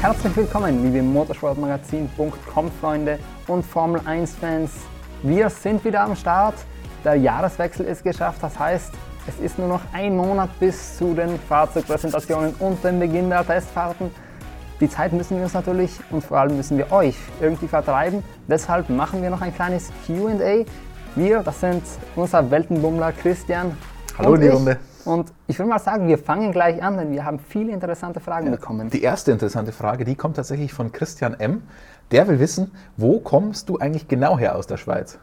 Herzlich willkommen, liebe Motorsportmagazin.com Freunde und Formel 1 Fans. Wir sind wieder am Start. Der Jahreswechsel ist geschafft, das heißt, es ist nur noch ein Monat bis zu den Fahrzeugpräsentationen und dem Beginn der Testfahrten. Die Zeit müssen wir uns natürlich und vor allem müssen wir euch irgendwie vertreiben. Deshalb machen wir noch ein kleines QA. Wir, das sind unser Weltenbummler Christian. Hallo in die Runde. Und ich würde mal sagen, wir fangen gleich an, denn wir haben viele interessante Fragen ja, bekommen. Die erste interessante Frage, die kommt tatsächlich von Christian M. Der will wissen, wo kommst du eigentlich genau her aus der Schweiz?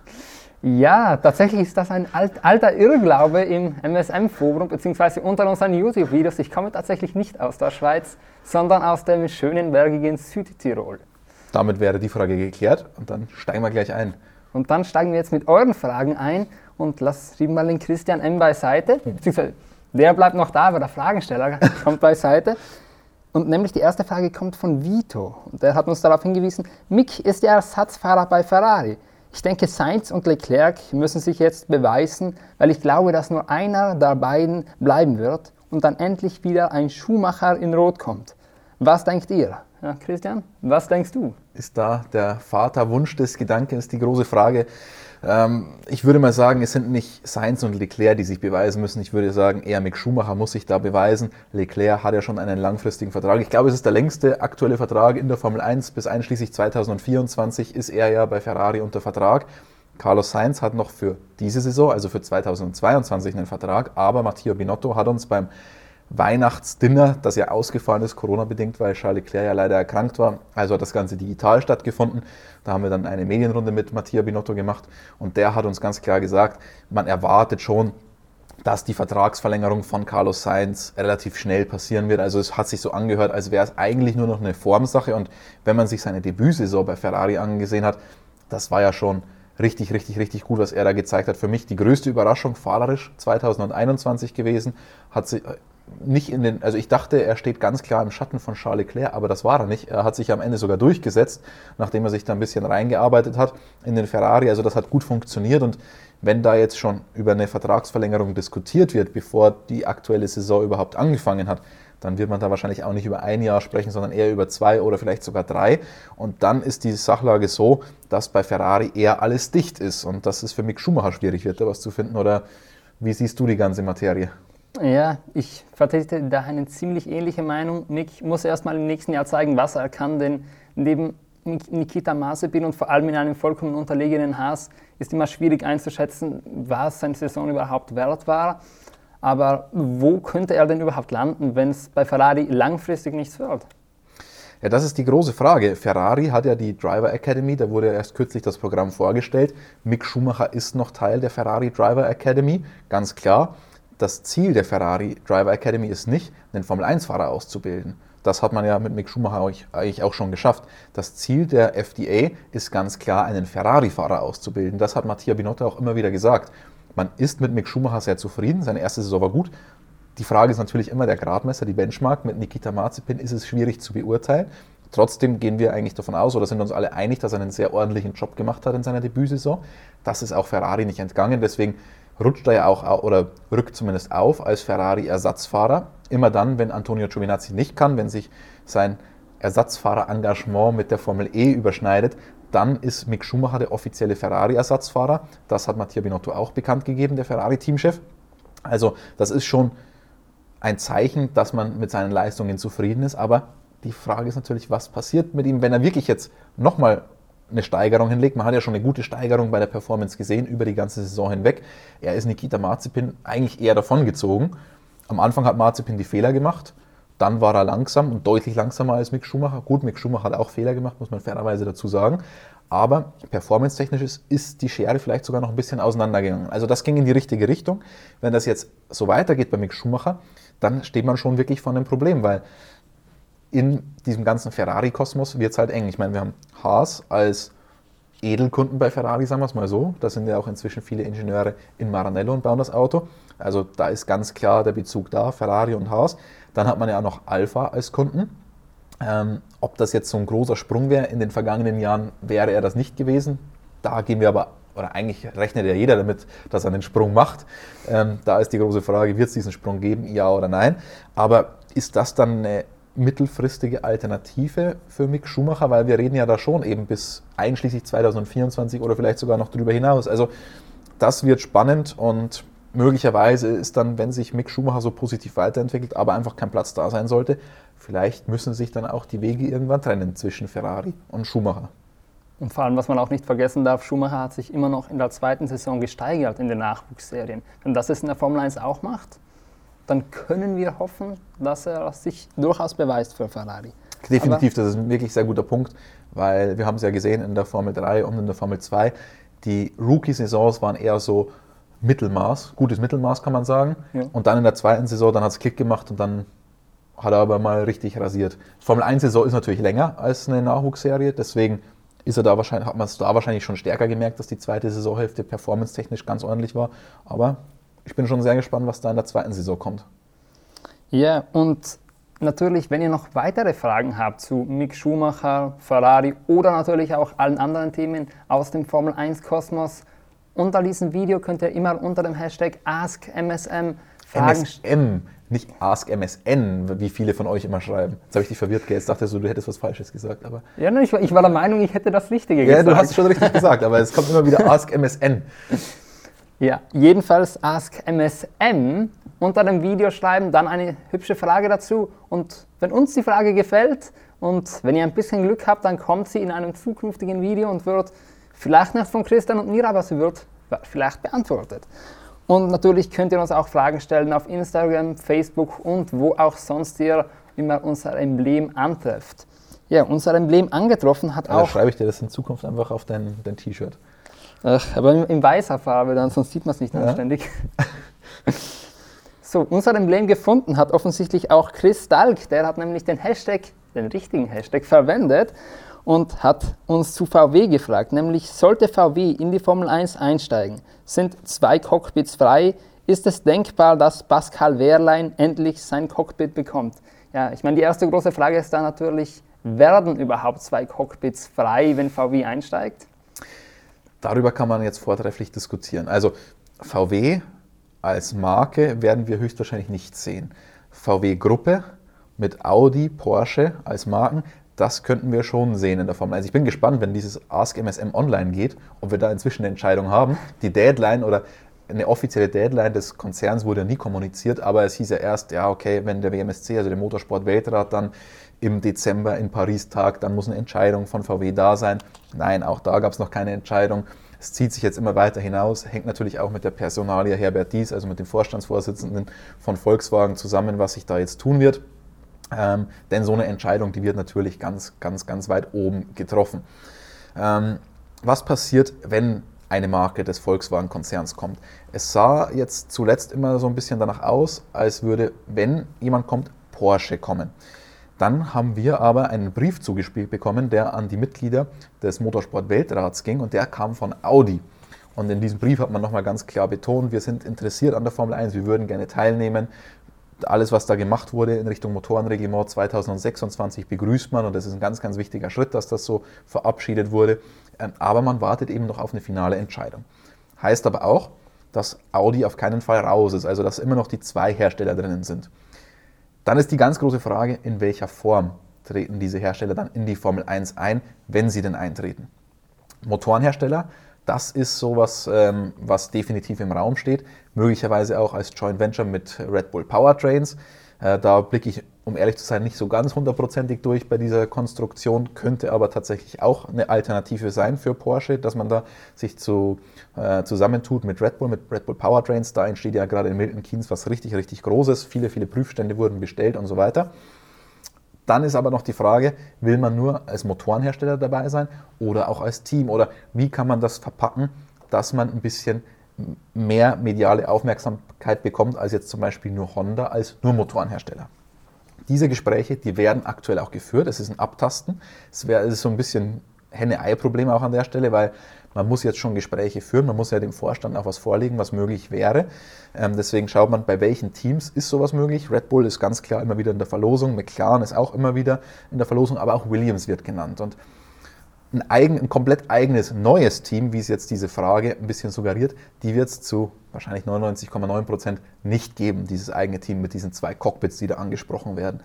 Ja, tatsächlich ist das ein alt, alter Irrglaube im MSM-Forum bzw. unter unseren YouTube-Videos. Ich komme tatsächlich nicht aus der Schweiz, sondern aus dem schönen bergigen Südtirol. Damit wäre die Frage geklärt und dann steigen wir gleich ein. Und dann steigen wir jetzt mit euren Fragen ein und lass mal den Christian M beiseite, beziehungsweise der bleibt noch da, aber der Fragensteller kommt beiseite. Und nämlich die erste Frage kommt von Vito. Und der hat uns darauf hingewiesen, Mick ist der Ersatzfahrer bei Ferrari. Ich denke, Sainz und Leclerc müssen sich jetzt beweisen, weil ich glaube, dass nur einer der beiden bleiben wird und dann endlich wieder ein Schuhmacher in Rot kommt. Was denkt ihr? Ja, Christian, was denkst du? Ist da der Vaterwunsch des Gedankens die große Frage? Ähm, ich würde mal sagen, es sind nicht Sainz und Leclerc, die sich beweisen müssen. Ich würde sagen, eher Mick Schumacher muss sich da beweisen. Leclerc hat ja schon einen langfristigen Vertrag. Ich glaube, es ist der längste aktuelle Vertrag in der Formel 1. Bis einschließlich 2024 ist er ja bei Ferrari unter Vertrag. Carlos Sainz hat noch für diese Saison, also für 2022, einen Vertrag, aber Matteo Binotto hat uns beim Weihnachtsdinner, das ja ausgefallen ist, Corona-bedingt, weil Charles Leclerc ja leider erkrankt war. Also hat das Ganze digital stattgefunden. Da haben wir dann eine Medienrunde mit Mattia Binotto gemacht und der hat uns ganz klar gesagt, man erwartet schon, dass die Vertragsverlängerung von Carlos Sainz relativ schnell passieren wird. Also es hat sich so angehört, als wäre es eigentlich nur noch eine Formsache. Und wenn man sich seine Debütsaison bei Ferrari angesehen hat, das war ja schon richtig, richtig, richtig gut, was er da gezeigt hat. Für mich die größte Überraschung fahrerisch 2021 gewesen. Hat sie, nicht in den, also ich dachte, er steht ganz klar im Schatten von Charles Leclerc, aber das war er nicht. Er hat sich am Ende sogar durchgesetzt, nachdem er sich da ein bisschen reingearbeitet hat in den Ferrari. Also das hat gut funktioniert und wenn da jetzt schon über eine Vertragsverlängerung diskutiert wird, bevor die aktuelle Saison überhaupt angefangen hat, dann wird man da wahrscheinlich auch nicht über ein Jahr sprechen, sondern eher über zwei oder vielleicht sogar drei. Und dann ist die Sachlage so, dass bei Ferrari eher alles dicht ist und dass es für Mick Schumacher schwierig wird, da was zu finden. Oder wie siehst du die ganze Materie? Ja, ich vertrete da eine ziemlich ähnliche Meinung. Nick muss erstmal im nächsten Jahr zeigen, was er kann, denn neben Nikita Mazepin und vor allem in einem vollkommen unterlegenen Haas ist immer schwierig einzuschätzen, was seine Saison überhaupt wert war. Aber wo könnte er denn überhaupt landen, wenn es bei Ferrari langfristig nichts wird? Ja, das ist die große Frage. Ferrari hat ja die Driver Academy, da wurde erst kürzlich das Programm vorgestellt. Mick Schumacher ist noch Teil der Ferrari Driver Academy, ganz klar das Ziel der Ferrari Driver Academy ist nicht, einen Formel-1-Fahrer auszubilden. Das hat man ja mit Mick Schumacher eigentlich auch schon geschafft. Das Ziel der FDA ist ganz klar, einen Ferrari-Fahrer auszubilden. Das hat Mattia Binotto auch immer wieder gesagt. Man ist mit Mick Schumacher sehr zufrieden. Seine erste Saison war gut. Die Frage ist natürlich immer der Gradmesser, die Benchmark. Mit Nikita Mazepin ist es schwierig zu beurteilen. Trotzdem gehen wir eigentlich davon aus oder sind uns alle einig, dass er einen sehr ordentlichen Job gemacht hat in seiner Debütsaison. Das ist auch Ferrari nicht entgangen. Deswegen rutscht er ja auch oder rückt zumindest auf als Ferrari-Ersatzfahrer. Immer dann, wenn Antonio Giovinazzi nicht kann, wenn sich sein Ersatzfahrer-Engagement mit der Formel E überschneidet, dann ist Mick Schumacher der offizielle Ferrari-Ersatzfahrer. Das hat Mattia Binotto auch bekannt gegeben, der Ferrari-Teamchef. Also das ist schon ein Zeichen, dass man mit seinen Leistungen zufrieden ist. Aber die Frage ist natürlich, was passiert mit ihm, wenn er wirklich jetzt nochmal eine Steigerung hinlegt. Man hat ja schon eine gute Steigerung bei der Performance gesehen über die ganze Saison hinweg. Er ist Nikita Marzipin eigentlich eher davongezogen. Am Anfang hat Marzipin die Fehler gemacht, dann war er langsam und deutlich langsamer als Mick Schumacher. Gut, Mick Schumacher hat auch Fehler gemacht, muss man fairerweise dazu sagen. Aber performance-technisch ist die Schere vielleicht sogar noch ein bisschen auseinandergegangen. Also das ging in die richtige Richtung. Wenn das jetzt so weitergeht bei Mick Schumacher, dann steht man schon wirklich vor einem Problem, weil in diesem ganzen Ferrari-Kosmos wird es halt eng. Ich meine, wir haben Haas als Edelkunden bei Ferrari, sagen wir es mal so. Da sind ja auch inzwischen viele Ingenieure in Maranello und bauen das Auto. Also da ist ganz klar der Bezug da, Ferrari und Haas. Dann hat man ja auch noch Alpha als Kunden. Ähm, ob das jetzt so ein großer Sprung wäre, in den vergangenen Jahren wäre er das nicht gewesen. Da gehen wir aber, oder eigentlich rechnet ja jeder damit, dass er einen Sprung macht. Ähm, da ist die große Frage, wird es diesen Sprung geben, ja oder nein? Aber ist das dann eine mittelfristige Alternative für Mick Schumacher, weil wir reden ja da schon eben bis einschließlich 2024 oder vielleicht sogar noch darüber hinaus. Also das wird spannend und möglicherweise ist dann, wenn sich Mick Schumacher so positiv weiterentwickelt, aber einfach kein Platz da sein sollte, vielleicht müssen sich dann auch die Wege irgendwann trennen zwischen Ferrari und Schumacher. Und vor allem, was man auch nicht vergessen darf, Schumacher hat sich immer noch in der zweiten Saison gesteigert in den Nachwuchsserien. Wenn das es in der Formel 1 auch macht, dann können wir hoffen, dass er sich durchaus beweist für Ferrari. Definitiv, Aber das ist ein wirklich sehr guter Punkt, weil wir haben es ja gesehen in der Formel 3 und in der Formel 2, die Rookie-Saisons waren eher so Mittelmaß, gutes Mittelmaß kann man sagen. Ja. Und dann in der zweiten Saison, dann hat es Klick gemacht und dann hat er aber mal richtig rasiert. Formel 1-Saison ist natürlich länger als eine Nachwuchsserie, deswegen ist er da wahrscheinlich, hat man es da wahrscheinlich schon stärker gemerkt, dass die zweite Saisonhälfte performance-technisch ganz ordentlich war. Aber ich bin schon sehr gespannt, was da in der zweiten Saison kommt. Ja, und natürlich, wenn ihr noch weitere Fragen habt zu Mick Schumacher, Ferrari oder natürlich auch allen anderen Themen aus dem Formel 1 Kosmos, unter diesem Video könnt ihr immer unter dem Hashtag AskMSM Fragen MSM, nicht AskMSN, wie viele von euch immer schreiben. Jetzt habe ich dich verwirrt, jetzt dachte du, du hättest was Falsches gesagt. Aber ja, ich, ich war der Meinung, ich hätte das Richtige gesagt. Ja, du hast es schon richtig gesagt, aber es kommt immer wieder AskMSN. Ja, jedenfalls Ask MSM unter dem Video schreiben, dann eine hübsche Frage dazu. Und wenn uns die Frage gefällt und wenn ihr ein bisschen Glück habt, dann kommt sie in einem zukünftigen Video und wird vielleicht nicht von Christian und mir, aber sie wird vielleicht beantwortet. Und natürlich könnt ihr uns auch Fragen stellen auf Instagram, Facebook und wo auch sonst ihr immer unser Emblem antrefft. Ja, unser Emblem angetroffen hat also auch. schreibe ich dir das in Zukunft einfach auf dein, dein T-Shirt. Ach, aber in, in, weißer Farbe dann, sonst sieht man es nicht ja. anständig. so, unser Emblem gefunden hat offensichtlich auch Chris Dalk. Der hat nämlich den Hashtag, den richtigen Hashtag verwendet und hat uns zu VW gefragt, nämlich sollte VW in die Formel 1 einsteigen, sind zwei Cockpits frei, ist es denkbar, dass Pascal Wehrlein endlich sein Cockpit bekommt? Ja, ich meine, die erste große Frage ist da natürlich, werden überhaupt zwei Cockpits frei, wenn VW einsteigt? Darüber kann man jetzt vortrefflich diskutieren. Also VW als Marke werden wir höchstwahrscheinlich nicht sehen. VW-Gruppe mit Audi, Porsche als Marken, das könnten wir schon sehen in der Formel 1. Ich bin gespannt, wenn dieses Ask MSM online geht, ob wir da inzwischen eine Entscheidung haben. Die Deadline oder eine offizielle Deadline des Konzerns wurde nie kommuniziert, aber es hieß ja erst, ja, okay, wenn der WMSC, also der Motorsport-Weltrat, dann im Dezember in Paris tagt, dann muss eine Entscheidung von VW da sein. Nein, auch da gab es noch keine Entscheidung. Es zieht sich jetzt immer weiter hinaus, hängt natürlich auch mit der Personalie Herbert Dies, also mit dem Vorstandsvorsitzenden von Volkswagen zusammen, was sich da jetzt tun wird. Ähm, denn so eine Entscheidung, die wird natürlich ganz, ganz, ganz weit oben getroffen. Ähm, was passiert, wenn eine Marke des Volkswagen-Konzerns kommt? Es sah jetzt zuletzt immer so ein bisschen danach aus, als würde, wenn jemand kommt, Porsche kommen. Dann haben wir aber einen Brief zugespielt bekommen, der an die Mitglieder des Motorsport-Weltrats ging und der kam von Audi. Und in diesem Brief hat man nochmal ganz klar betont, wir sind interessiert an der Formel 1, wir würden gerne teilnehmen. Alles, was da gemacht wurde in Richtung Motorenreglement 2026, begrüßt man und das ist ein ganz, ganz wichtiger Schritt, dass das so verabschiedet wurde. Ähm, aber man wartet eben noch auf eine finale Entscheidung. Heißt aber auch, dass Audi auf keinen Fall raus ist, also dass immer noch die zwei Hersteller drinnen sind. Dann ist die ganz große Frage, in welcher Form treten diese Hersteller dann in die Formel 1 ein, wenn sie denn eintreten. Motorenhersteller, das ist sowas, ähm, was definitiv im Raum steht, möglicherweise auch als Joint Venture mit Red Bull Powertrains. Äh, da blicke ich, um ehrlich zu sein, nicht so ganz hundertprozentig durch bei dieser Konstruktion, könnte aber tatsächlich auch eine Alternative sein für Porsche, dass man da sich zu, äh, zusammentut mit Red Bull, mit Red Bull Powertrains. Da entsteht ja gerade in Milton Keynes was richtig, richtig Großes. Viele, viele Prüfstände wurden bestellt und so weiter. Dann ist aber noch die Frage, will man nur als Motorenhersteller dabei sein oder auch als Team? Oder wie kann man das verpacken, dass man ein bisschen mehr mediale Aufmerksamkeit bekommt als jetzt zum Beispiel nur Honda als nur Motorenhersteller. Diese Gespräche, die werden aktuell auch geführt. Es ist ein Abtasten. Es, wär, es ist so ein bisschen Henne-Ei-Problem auch an der Stelle, weil man muss jetzt schon Gespräche führen, man muss ja dem Vorstand auch was vorlegen, was möglich wäre. Ähm, deswegen schaut man, bei welchen Teams ist sowas möglich. Red Bull ist ganz klar immer wieder in der Verlosung, McLaren ist auch immer wieder in der Verlosung, aber auch Williams wird genannt. Und ein, eigen, ein komplett eigenes neues Team, wie es jetzt diese Frage ein bisschen suggeriert, die wird es zu wahrscheinlich 99,9 Prozent nicht geben, dieses eigene Team mit diesen zwei Cockpits, die da angesprochen werden.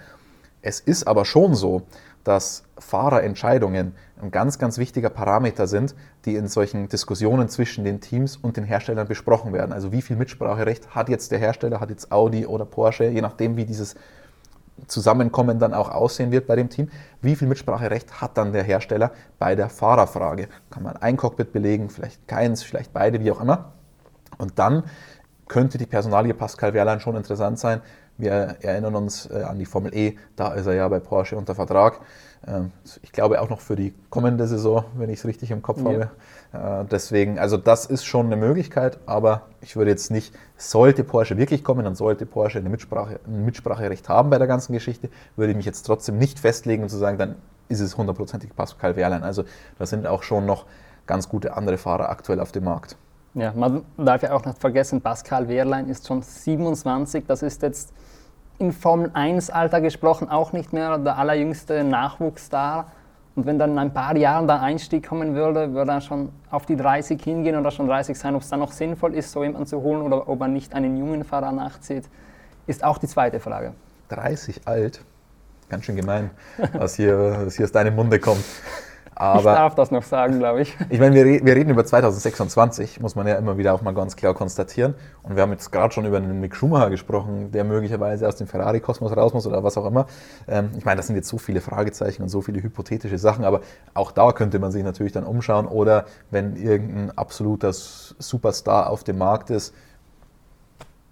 Es ist aber schon so, dass Fahrerentscheidungen ein ganz, ganz wichtiger Parameter sind, die in solchen Diskussionen zwischen den Teams und den Herstellern besprochen werden. Also wie viel Mitspracherecht hat jetzt der Hersteller, hat jetzt Audi oder Porsche, je nachdem, wie dieses Zusammenkommen dann auch aussehen wird bei dem Team. Wie viel Mitspracherecht hat dann der Hersteller bei der Fahrerfrage? Kann man ein Cockpit belegen, vielleicht keins, vielleicht beide, wie auch immer. Und dann könnte die Personalie Pascal Wehrlein schon interessant sein, wir erinnern uns äh, an die Formel E, da ist er ja bei Porsche unter Vertrag. Ähm, ich glaube auch noch für die kommende Saison, wenn ich es richtig im Kopf ja. habe. Äh, deswegen, also das ist schon eine Möglichkeit, aber ich würde jetzt nicht, sollte Porsche wirklich kommen, dann sollte Porsche eine Mitsprache, ein Mitspracherecht haben bei der ganzen Geschichte, würde ich mich jetzt trotzdem nicht festlegen und zu sagen, dann ist es hundertprozentig Pascal Wehrlein. Also da sind auch schon noch ganz gute andere Fahrer aktuell auf dem Markt. Ja, man darf ja auch nicht vergessen, Pascal Wehrlein ist schon 27, das ist jetzt in Formel 1-Alter gesprochen auch nicht mehr der allerjüngste Nachwuchsstar. Und wenn dann in ein paar Jahren der Einstieg kommen würde, würde er schon auf die 30 hingehen oder schon 30 sein. Ob es dann noch sinnvoll ist, so jemanden zu holen oder ob er nicht einen jungen Fahrer nachzieht, ist auch die zweite Frage. 30 alt? Ganz schön gemein, was hier, was hier aus deinem Munde kommt. Aber ich darf das noch sagen, glaube ich. Ich meine, wir, wir, reden über 2026, muss man ja immer wieder auch mal ganz klar konstatieren. Und wir haben jetzt gerade schon über einen Mick Schumacher gesprochen, der möglicherweise aus dem Ferrari-Kosmos raus muss oder was auch immer. Ähm, ich meine, das sind jetzt so viele Fragezeichen und so viele hypothetische Sachen, aber auch da könnte man sich natürlich dann umschauen. Oder wenn irgendein absoluter Superstar auf dem Markt ist,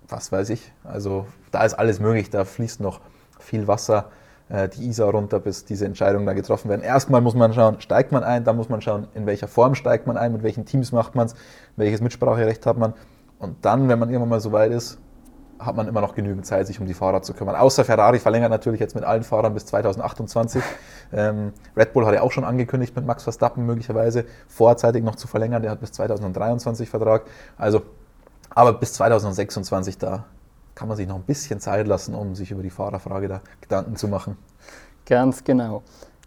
was weiß ich. Also da ist alles möglich, da fließt noch viel Wasser die Isar runter, bis diese Entscheidungen da getroffen werden. Erstmal muss man schauen, steigt man ein, dann muss man schauen, in welcher Form steigt man ein, mit welchen Teams macht man es, welches Mitspracherecht hat man. Und dann, wenn man irgendwann mal so weit ist, hat man immer noch genügend Zeit, sich um die Fahrer zu kümmern. Außer Ferrari verlängert natürlich jetzt mit allen Fahrern bis 2028. Ähm, Red Bull hat ja auch schon angekündigt, mit Max Verstappen möglicherweise vorzeitig noch zu verlängern. Der hat bis 2023 Vertrag. Also, aber bis 2026 da kann man sich noch ein bisschen Zeit lassen, um sich über die Fahrerfrage da Gedanken zu machen. Ganz genau.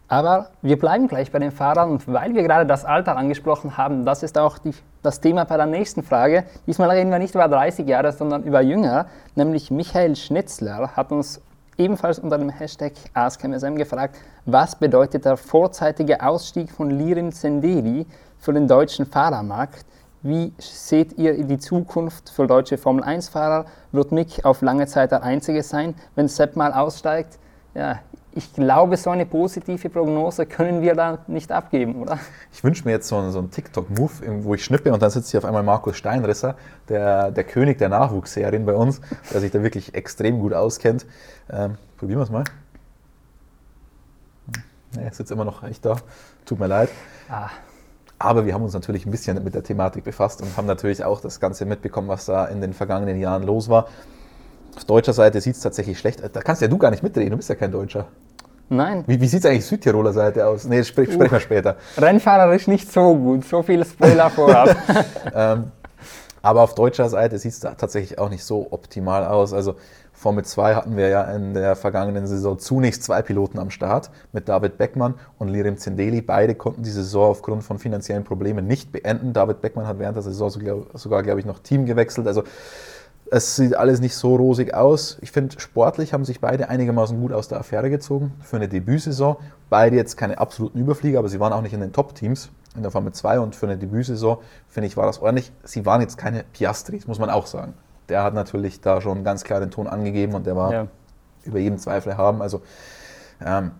Aber wir bleiben gleich bei den Fahrern und weil wir gerade das Alter angesprochen haben, das ist auch die, das Thema bei der nächsten Frage. Diesmal reden wir nicht über 30 Jahre, sondern über jünger, nämlich Michael Schnitzler hat uns ebenfalls unter dem Hashtag AskMSM gefragt, was bedeutet der vorzeitige Ausstieg von Lirim Zendeli für den deutschen Fahrermarkt? Wie seht ihr die Zukunft für deutsche Formel-1-Fahrer? Wird Mick auf lange Zeit der Einzige sein, wenn Sepp mal aussteigt? Ja, ich glaube, so eine positive Prognose können wir da nicht abgeben, oder? Ich wünsche mir jetzt so einen, so einen TikTok-Move, wo ich schnippe und dann sitzt hier auf einmal Markus Steinrisser, der, der König der Nachwuchsserien bei uns, der sich da wirklich extrem gut auskennt. Ähm, probieren wir es mal. Nee, er sitzt immer noch echt da. Tut mir leid. Ah. Aber wir haben uns natürlich ein bisschen mit der Thematik befasst und haben natürlich auch das Ganze mitbekommen, was da in den vergangenen Jahren los war. Auf deutscher Seite sieht es tatsächlich schlecht aus. Da kannst ja du gar nicht mitreden, du bist ja kein Deutscher. Nein. Wie, wie sieht es eigentlich Südtiroler Seite aus? Nee, sprich, sprechen wir später. Rennfahrerisch nicht so gut, so viel Spoiler vorab. ähm, aber auf deutscher Seite sieht es tatsächlich auch nicht so optimal aus. Also Formel 2 hatten wir ja in der vergangenen Saison zunächst zwei Piloten am Start mit David Beckmann und Lirim Zendeli. Beide konnten die Saison aufgrund von finanziellen Problemen nicht beenden. David Beckmann hat während der Saison sogar, glaube ich, noch Team gewechselt. Also es sieht alles nicht so rosig aus. Ich finde, sportlich haben sich beide einigermaßen gut aus der Affäre gezogen für eine Debütsaison. Beide jetzt keine absoluten Überflieger, aber sie waren auch nicht in den Top-Teams in der Formel 2 und für eine Debütsaison, finde ich, war das ordentlich. Sie waren jetzt keine Piastris, muss man auch sagen der hat natürlich da schon ganz klar den Ton angegeben und der war ja. über jeden Zweifel haben. Also ähm,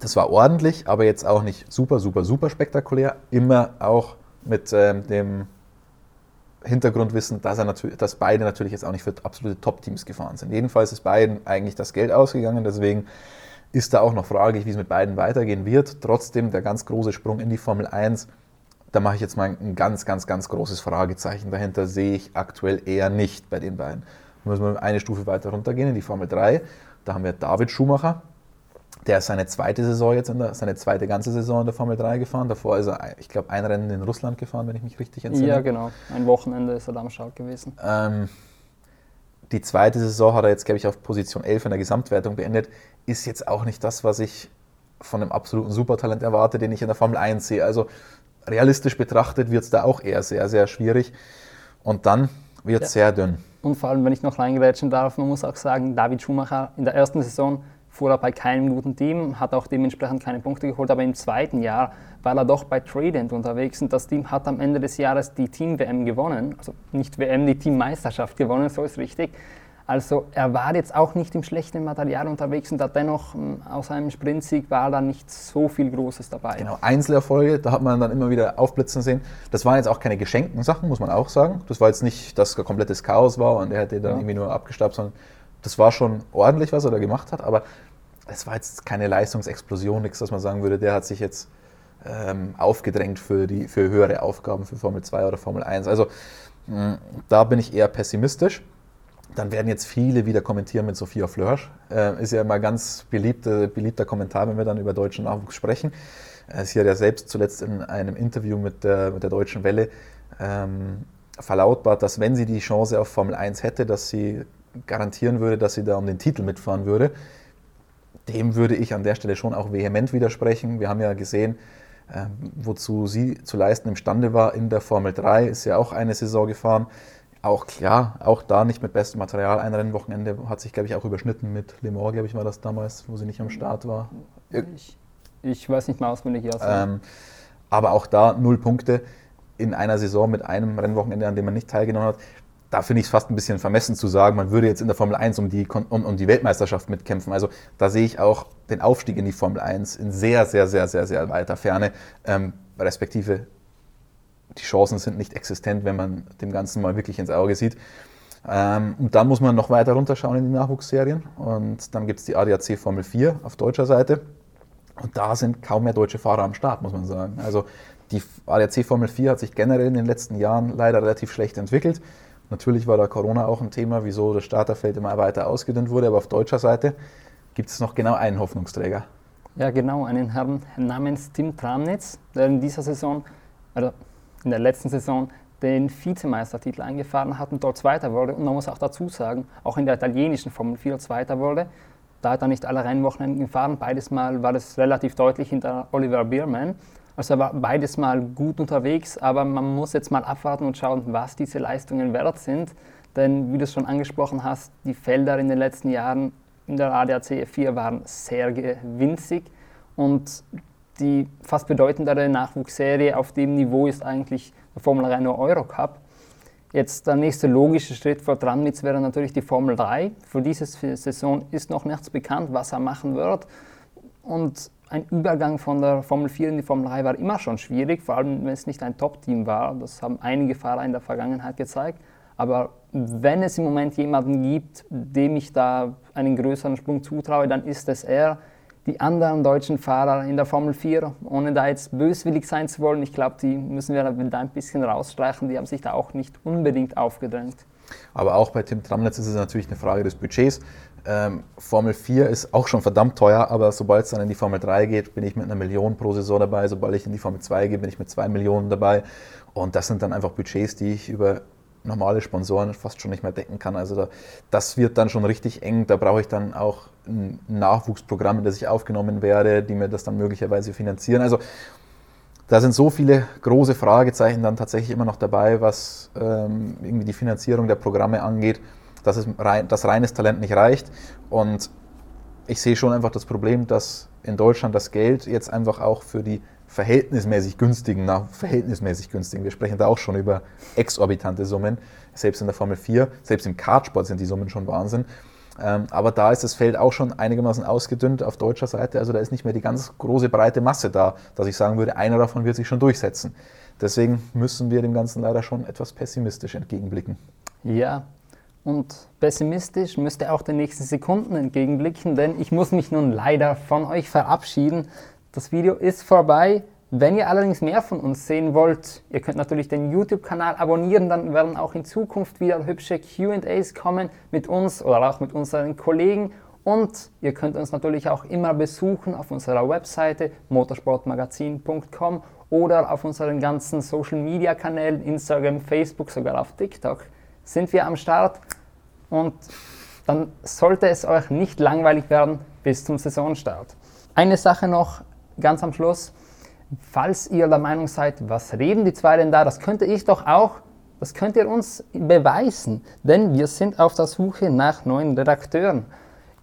das war ordentlich, aber jetzt auch nicht super, super, super spektakulär. Immer auch mit ähm, dem Hintergrundwissen, dass, er dass beide natürlich jetzt auch nicht für absolute Top-Teams gefahren sind. Jedenfalls ist beiden eigentlich das Geld ausgegangen, deswegen ist da auch noch fraglich, wie es mit beiden weitergehen wird. Trotzdem der ganz große Sprung in die Formel 1 da mache ich jetzt mal ein ganz, ganz, ganz großes Fragezeichen dahinter, sehe ich aktuell eher nicht bei den beiden. Da müssen wir eine Stufe weiter runtergehen in die Formel 3. Da haben wir David Schumacher, der ist seine zweite Saison jetzt, in der, seine zweite ganze Saison in der Formel 3 gefahren. Davor ist er, ich glaube, ein Rennen in Russland gefahren, wenn ich mich richtig entsinne. Ja, genau. Ein Wochenende ist er da am Start gewesen. Ähm, die zweite Saison hat er jetzt, glaube ich, auf Position 11 in der Gesamtwertung beendet. Ist jetzt auch nicht das, was ich von einem absoluten Supertalent erwarte, den ich in der Formel 1 sehe. Also realistisch betrachtet wird es da auch eher sehr, sehr schwierig. Und dann wird es ja. sehr dünn. Und vor allem, wenn ich noch reingerätschen darf, man muss auch sagen, David Schumacher in der ersten Saison fuhr er bei keinem guten Team, hat auch dementsprechend keine Punkte geholt, aber im zweiten Jahr war er doch bei Tradent unterwegs und das Team hat am Ende des Jahres die Team-WM gewonnen, also nicht WM, die Teammeisterschaft gewonnen, so ist richtig. Also er war jetzt auch nicht im schlechten Material unterwegs und hat dennoch hm, aus einem Sprintsieg war da nicht so viel Großes dabei. Genau, Einzelerfolge, da hat man dann immer wieder aufblitzen sehen. Das waren jetzt auch keine geschenkten Sachen, muss man auch sagen. Das war jetzt nicht, dass komplettes Chaos war und er hätte dann ja. irgendwie nur abgestaubt, sondern das war schon ordentlich, was er da gemacht hat, aber es war jetzt keine Leistungsexplosion, nichts, dass man sagen würde, der hat sich jetzt ähm, aufgedrängt für, die, für höhere Aufgaben, für Formel 2 oder Formel 1. Also mh, mm, da bin ich eher pessimistisch. Dann werden jetzt viele wieder kommentieren mit Sophia Flörsch. Äh, ist ja immer ganz beliebte, beliebter Kommentar, wenn wir dann über deutschen Nachwuchs sprechen. Äh, sie hat ja selbst zuletzt in einem Interview mit der, mit der Deutschen Welle ähm, verlautbart, dass wenn sie die Chance auf Formel 1 hätte, dass sie garantieren würde, dass sie da um den Titel mitfahren würde. Dem würde ich an der Stelle schon auch vehement widersprechen. Wir haben ja gesehen, äh, wozu sie zu leisten imstande war in der Formel 3, ist ja auch eine Saison gefahren. Auch klar, auch da nicht mit bestem Material. Ein Rennwochenende hat sich, glaube ich, auch überschnitten mit Le Mans, glaube ich, war das damals, wo sie nicht am Start war. Ich, ich weiß nicht mehr auswendig, ja. Ähm, aber auch da null Punkte in einer Saison mit einem Rennwochenende, an dem man nicht teilgenommen hat da finde ich es fast ein bisschen vermessen zu sagen, man würde jetzt in der Formel 1 um die, um, um, die Weltmeisterschaft mitkämpfen. Also da sehe ich auch den Aufstieg in die Formel 1 in sehr, sehr, sehr, sehr, sehr weiter Ferne. Ähm, respektive die Chancen sind nicht existent, wenn man dem Ganzen mal wirklich ins Auge sieht. Ähm, und dann muss man noch weiter runterschauen in die Nachwuchsserien. Und dann gibt es die ADAC Formel 4 auf deutscher Seite. Und da sind kaum mehr deutsche Fahrer am Start, muss man sagen. Also die ADAC Formel 4 hat sich generell in den letzten Jahren leider relativ schlecht entwickelt. Natürlich war da Corona auch ein Thema, wieso das Starterfeld immer weiter ausgedünnt wurde, aber auf deutscher Seite gibt es noch genau einen Hoffnungsträger. Ja, genau, einen Herrn namens Tim Tramnitz, der in dieser Saison, also in der letzten Saison, den Vizemeistertitel eingefahren hat und dort Zweiter wurde. Und man muss auch dazu sagen, auch in der italienischen Formel 4 Zweiter wurde. Da hat er nicht alle Rennwochenenden gefahren. Beides Mal war das relativ deutlich hinter Oliver Bierman. Also er war beides mal gut unterwegs, aber man muss jetzt mal abwarten und schauen, was diese Leistungen wert sind. Denn wie du es schon angesprochen hast, die Felder in den letzten Jahren in der ADAC 4 waren sehr winzig und die fast bedeutendere Nachwuchsserie auf dem Niveau ist eigentlich der Formel Renault Eurocup. Jetzt der nächste logische Schritt vor Tranmitz wäre natürlich die Formel 3. Für diese Saison ist noch nichts bekannt, was er machen wird. Und ein Übergang von der Formel 4 in die Formel 3 war immer schon schwierig, vor allem wenn es nicht ein Top-Team war. Das haben einige Fahrer in der Vergangenheit gezeigt. Aber wenn es im Moment jemanden gibt, dem ich da einen größeren Sprung zutraue, dann ist es er. Die anderen deutschen Fahrer in der Formel 4, ohne da jetzt böswillig sein zu wollen, ich glaube, die müssen wir da ein bisschen rausstreichen, die haben sich da auch nicht unbedingt aufgedrängt. Aber auch bei Tim Tramnitz ist es natürlich eine Frage des Budgets. Ähm, Formel 4 ist auch schon verdammt teuer, aber sobald es dann in die Formel 3 geht, bin ich mit einer Million pro Saison dabei. Sobald ich in die Formel 2 gehe, bin ich mit zwei Millionen dabei. Und das sind dann einfach Budgets, die ich über normale Sponsoren fast schon nicht mehr decken kann. Also da, das wird dann schon richtig eng. Da brauche ich dann auch ein Nachwuchsprogramm, in das ich aufgenommen werde, die mir das dann möglicherweise finanzieren. Also da sind so viele große Fragezeichen dann tatsächlich immer noch dabei, was ähm, irgendwie die Finanzierung der Programme angeht dass es rein, dass reines Talent nicht reicht. Und ich sehe schon einfach das Problem, dass in Deutschland das Geld jetzt einfach auch für die verhältnismäßig günstigen, na, verhältnismäßig günstigen, wir sprechen da auch schon über exorbitante Summen, selbst in der Formel 4, selbst im Kartsport sind die Summen schon Wahnsinn. Ähm, aber da ist das Feld auch schon einigermaßen ausgedünnt auf deutscher Seite. Also da ist nicht mehr die ganz große breite Masse da, dass ich sagen würde, einer davon wird sich schon durchsetzen. Deswegen müssen wir dem Ganzen leider schon etwas pessimistisch entgegenblicken. Ja, und pessimistisch müsste auch den nächsten Sekunden entgegenblicken, denn ich muss mich nun leider von euch verabschieden. Das Video ist vorbei. Wenn ihr allerdings mehr von uns sehen wollt, ihr könnt natürlich den YouTube-Kanal abonnieren, dann werden auch in Zukunft wieder hübsche QAs kommen mit uns oder auch mit unseren Kollegen. Und ihr könnt uns natürlich auch immer besuchen auf unserer Webseite motorsportmagazin.com oder auf unseren ganzen Social-Media-Kanälen, Instagram, Facebook, sogar auf TikTok sind wir am Start und dann sollte es euch nicht langweilig werden bis zum Saisonstart. Eine Sache noch ganz am Schluss. Falls ihr der Meinung seid, was reden die zwei denn da, das könnte ich doch auch, das könnt ihr uns beweisen, denn wir sind auf der Suche nach neuen Redakteuren.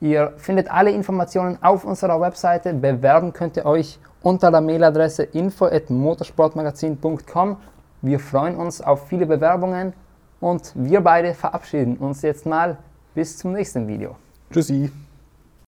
Ihr findet alle Informationen auf unserer Webseite. Bewerben könnt ihr euch unter der Mailadresse info@motorsportmagazin.com. Wir freuen uns auf viele Bewerbungen und wir beide verabschieden uns jetzt mal bis zum nächsten Video. Tschüssi.